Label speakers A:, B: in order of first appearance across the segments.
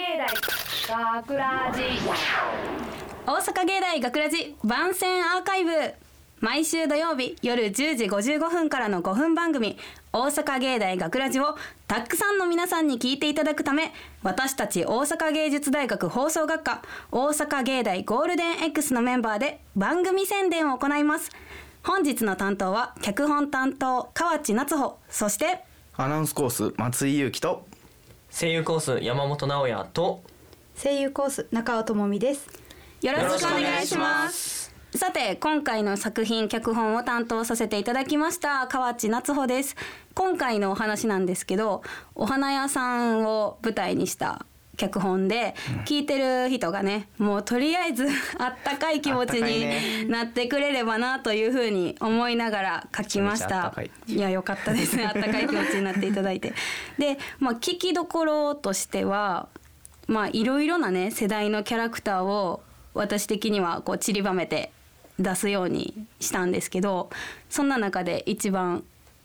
A: 芸大学ラジ。
B: 大阪芸大学ラジ番宣アーカイブ。毎週土曜日夜10時55分からの5分番組。大阪芸大学ラジをたくさんの皆さんに聞いていただくため私たち大阪芸術大学放送学科大阪芸大ゴールデン X のメンバーで番組宣伝を行います。本日の担当は脚本担当河内夏穂。そして
C: アナウンスコース松井裕樹と
D: 声優コース山本直哉と。
E: 声優コース中尾智美です。
B: よろしくお願いします。さて今回の作品脚本を担当させていただきました河内夏穂です。今回のお話なんですけどお花屋さんを舞台にした脚本で聞いてる人がねもうとりあえず あったかい気持ちになってくれればなというふうに思いながら書きました。
C: い。
B: いやよかったです。ね あったかい気持ちになっていただいて。でまあ聞きどころとしてはまあいろいろなね世代のキャラクターを私的にはこう散りばめて出すようにしたんですけどそんな中で一番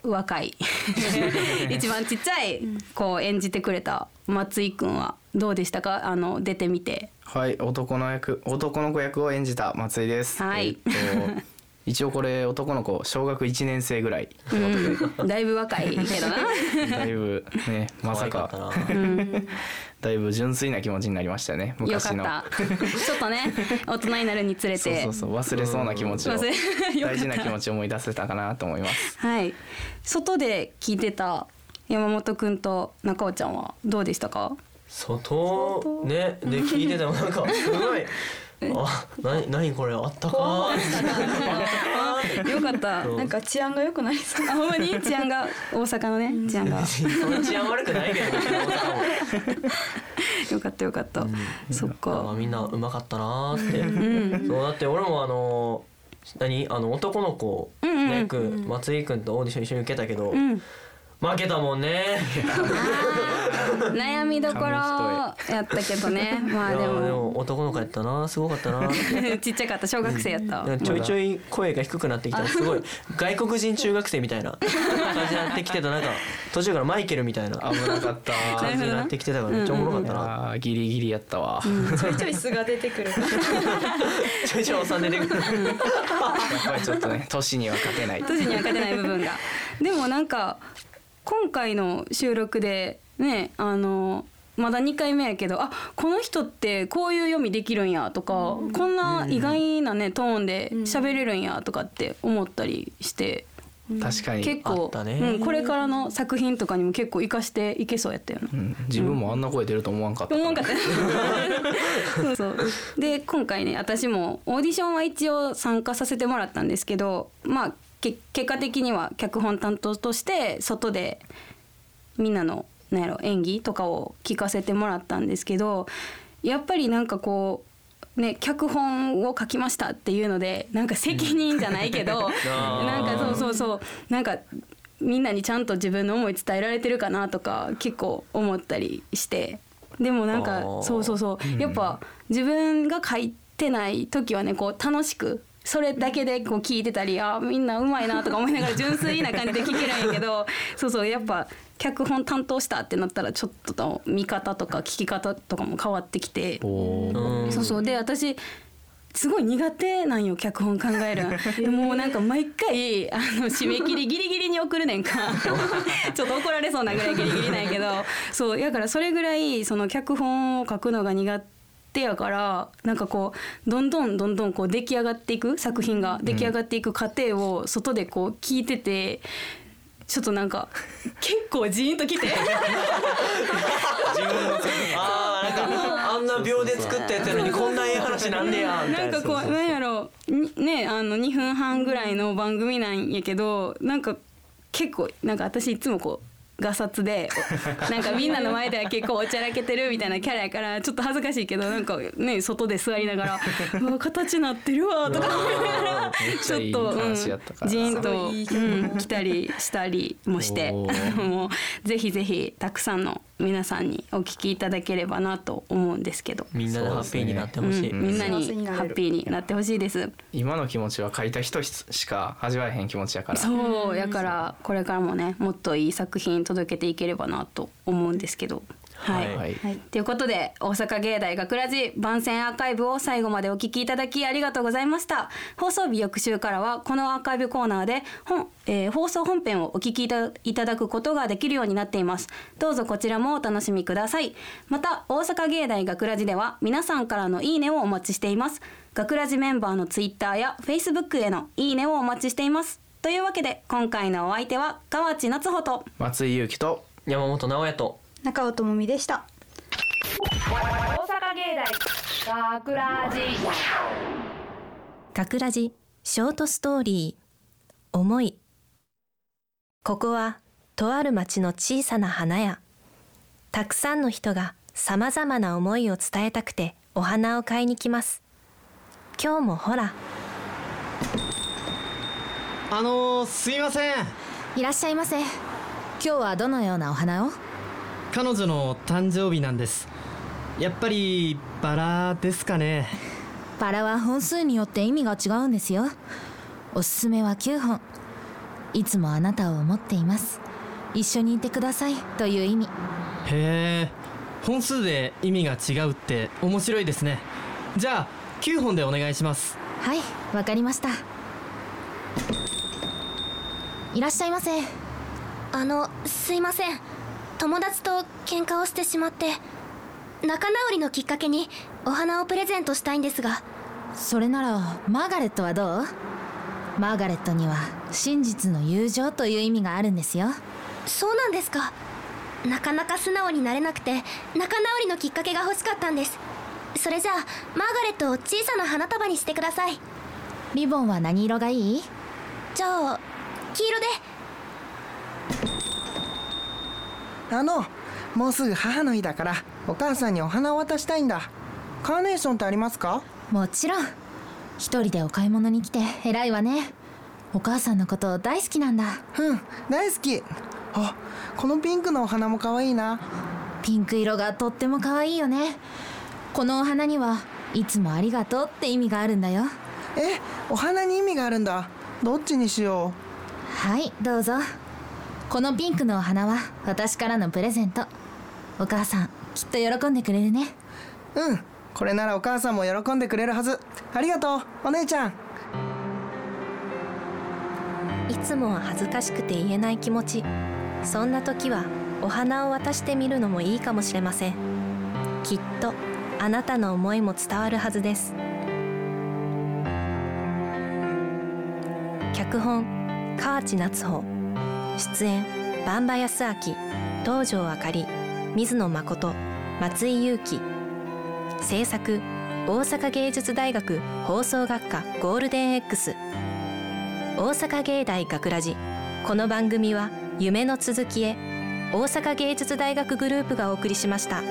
B: 若い 一番ちっちゃい子を演じてくれた松井くんはどうでしたか？あの出てみて。
C: はい男の役男の子役を演じた松井です。
B: はい
C: えっと一応これ男の子小学1年生ぐらい。
B: うん、だいぶ若い。けどな。
C: だいぶね まさか。だいぶ純粋な気持ちになりましたね
B: よか
C: 昔の
B: った。ちょっとね、大人になるにつれて。
C: そうそうそう。忘れそうな気持ちを。大事な気持ちを思い出せたかなと思います。
B: はい。外で聞いてた山本くんと中尾ちゃんはどうでしたか？
D: 外？ね。で聞いててもなんかすごい。あなになにこれあったか？
B: かった。
E: なんか治安が良くなりそう。
B: あほんまに？治安が？大阪のね治安が。
D: 治安悪くないけど
B: よかったよかった。そっ
D: まあ
B: か。
D: みんなうまかったなーって、
B: うん。
D: そうだって俺もあの何？あの男の子の役、
E: うん。
D: 松井君とオーディション一緒に受けたけど、
B: うん。
D: 負けたもんね。
B: 悩みどころやったけどね。まあでも。
D: も男の子やったな。すごかったな。ー
B: ちっちゃかった。小学生やった。
D: なんかちょいちょい声が低くなってきた。らすごい。外国人中学生みたいな感じになってきてた。なんか途中からマイケルみたいな
C: 危なかった。
D: 感じになってきてたからめっちゃおもろかっ
C: い
D: たな。
C: やーギリギリやったわ。
E: ちょいちょい素が出てくる。
D: ちょいちょいおっさん出てくる。
C: やっぱりちょっとね年には勝てない。
B: 年には勝てない部分が。でもなんか今回の収録でねあのまだ2回目やけどあこの人ってこういう読みできるんやとか、こんな意外なねトーンで喋れるんやとかって思ったりして、
C: 確かに。
B: 結構
D: あったね
B: うん、これからの作品とかにも結構活かしていけそうやったよな。
C: うん自分もあんな声出ると思わんかった。
B: 思わんかった そうそうで今回ね私もオーディションは一応参加させてもらったんですけどまあけ結果的には脚本担当として外でみんなのなんやろ演技とかを聞かせてもらったんですけどやっぱりなんかこうね脚本を書きましたっていうのでなんか責任じゃないけど なんかそうそうそうなんかみんなにちゃんと自分の思い伝えられてるかなとか結構思ったりしてでもなんかそうそうそうやっぱ自分が書いてない時はねこう楽しくそれだけでこう聞いてたりあーみんなうまいなとか思いながら純粋な感じで聞けるんやけど そうそうやっぱ脚本担当したってなったらちょっとと見方とか聞き方とかも変わってきて。そうそう。で私すごい苦手なんよ脚本考える でもうなんか毎回あの締め切りギリギリに送るねんか。ちょっと怒られそうなぐらいギリギリなんやけど。そうやからそれぐらいその脚本を書くのが苦手やからなんかこうどんどんどんどんこう出来上がっていく作品が出来上がっていく過程を外でこう聞いてて。ちょっとなんか結構ジーンときて。
D: あーなんかあんな秒で作ったやつやのにこんなええ話なんねやみたな。
B: ないんかこうなんやろ。にねあの2分半ぐらいの番組なんやけどなんか結構なんか私いつもこうガサツで なんかみんなの前では結構おちゃらけてるみたいなキャラやからちょっと恥ずかしいけどなんかね外で座りながら「うわ形なってるわ」とか。思いながら
C: ち
B: ょっと、うん、ジーンと、来たりしたりもして。もうぜひぜひたくさんの皆さんにお聞きいただければなと思うんですけど。
D: みんなでハッピーになってほしい、
B: うん、みんな
E: に
B: ハッピーになってほしいです。
C: 今の気持ちは書いた人しか味わえへん気持ちやから。
B: そうやからこれからもねもっといい作品届けていければなと思うんですけどはい、
C: はい。
E: はい。
B: ということで大阪芸大学ラジ番宣アーカイブを最後までお聞きいただきありがとうございました。放送日翌週からはこのアーカイブコーナーで本、えー放送本編をお聞きいたいただくことができるようになっています。どうぞこちらもお楽しみください。また大阪芸大学ラジでは皆さんからのいいねをお待ちしています。学ラジメンバーのツイッターやフェイスブックへのいいねをお待ちしています。というわけで今回のお相手は河内夏穂と
C: 松井裕樹と
D: 山本直哉と
E: 中尾智美でした。
A: 大阪芸大学ラジ
F: 学ラジショートストーリー。思い。ここはとある町の小さな花屋。たくさんの人がさまざまな思いを伝えたくてお花を買いに来ます。今日もほら。
G: あのー、すいません。
H: いらっしゃいませ。今日はどのようなお花を？
G: 彼女の誕生日なんです。やっぱりバラですかね。
H: バラは本数によって意味が違うんですよ。おすすめは9本。いつもあなたを思っています。一緒にいてください。という意味。
G: へえ本数で意味が違うって面白いですね。じゃあ9本でお願いします。
H: はいわかりました。いらっしゃいませ。
I: あのすいません友達と喧嘩をしてしまって仲直りのきっかけにお花をプレゼントしたいんですが。
H: それならマーガレットはどう？マーガレットには真実の友情という意味があるんですよ。
I: そうなんですか。なかなか素直になれなくて仲直りのきっかけが欲しかったんです。それじゃあマーガレットを小さな花束にしてください。
H: リボンは何色がいい？
I: じゃあ黄色で
J: あのもうすぐ母の日だからお母さんにお花を渡したいんだ。カーネーションってありますか？
H: もちろん。一人でお買い物に来て偉いわね。お母さんのこと大好きなんだ。
J: うん大好き。あこのピンクのお花も可愛いな。
H: ピンク色がとっても可愛いよね。このお花にはいつもありがとうって意味があるんだよ。
J: えお花に意味があるんだ。どっちにしよ
H: はいどうぞこのピンクのお花は私からのプレゼント。お母さんきっと喜んでくれるね。
J: ううん。これならお母さんも喜んでくれるはず。ありがとうお姉ちゃん。
F: いつもは恥ずかしくて言えない気持ち。そんな時はお花を渡してみるのもいいかもしれません。きっとあなたの思いも伝わるはずです。脚本河内夏穂出演萬場康明東條あかり水野誠松井裕樹。制作大阪芸術大学放送学科ゴールデン X 大阪芸大学ラジ。この番組は夢の続きへ大阪芸術大学グループがお送りしました。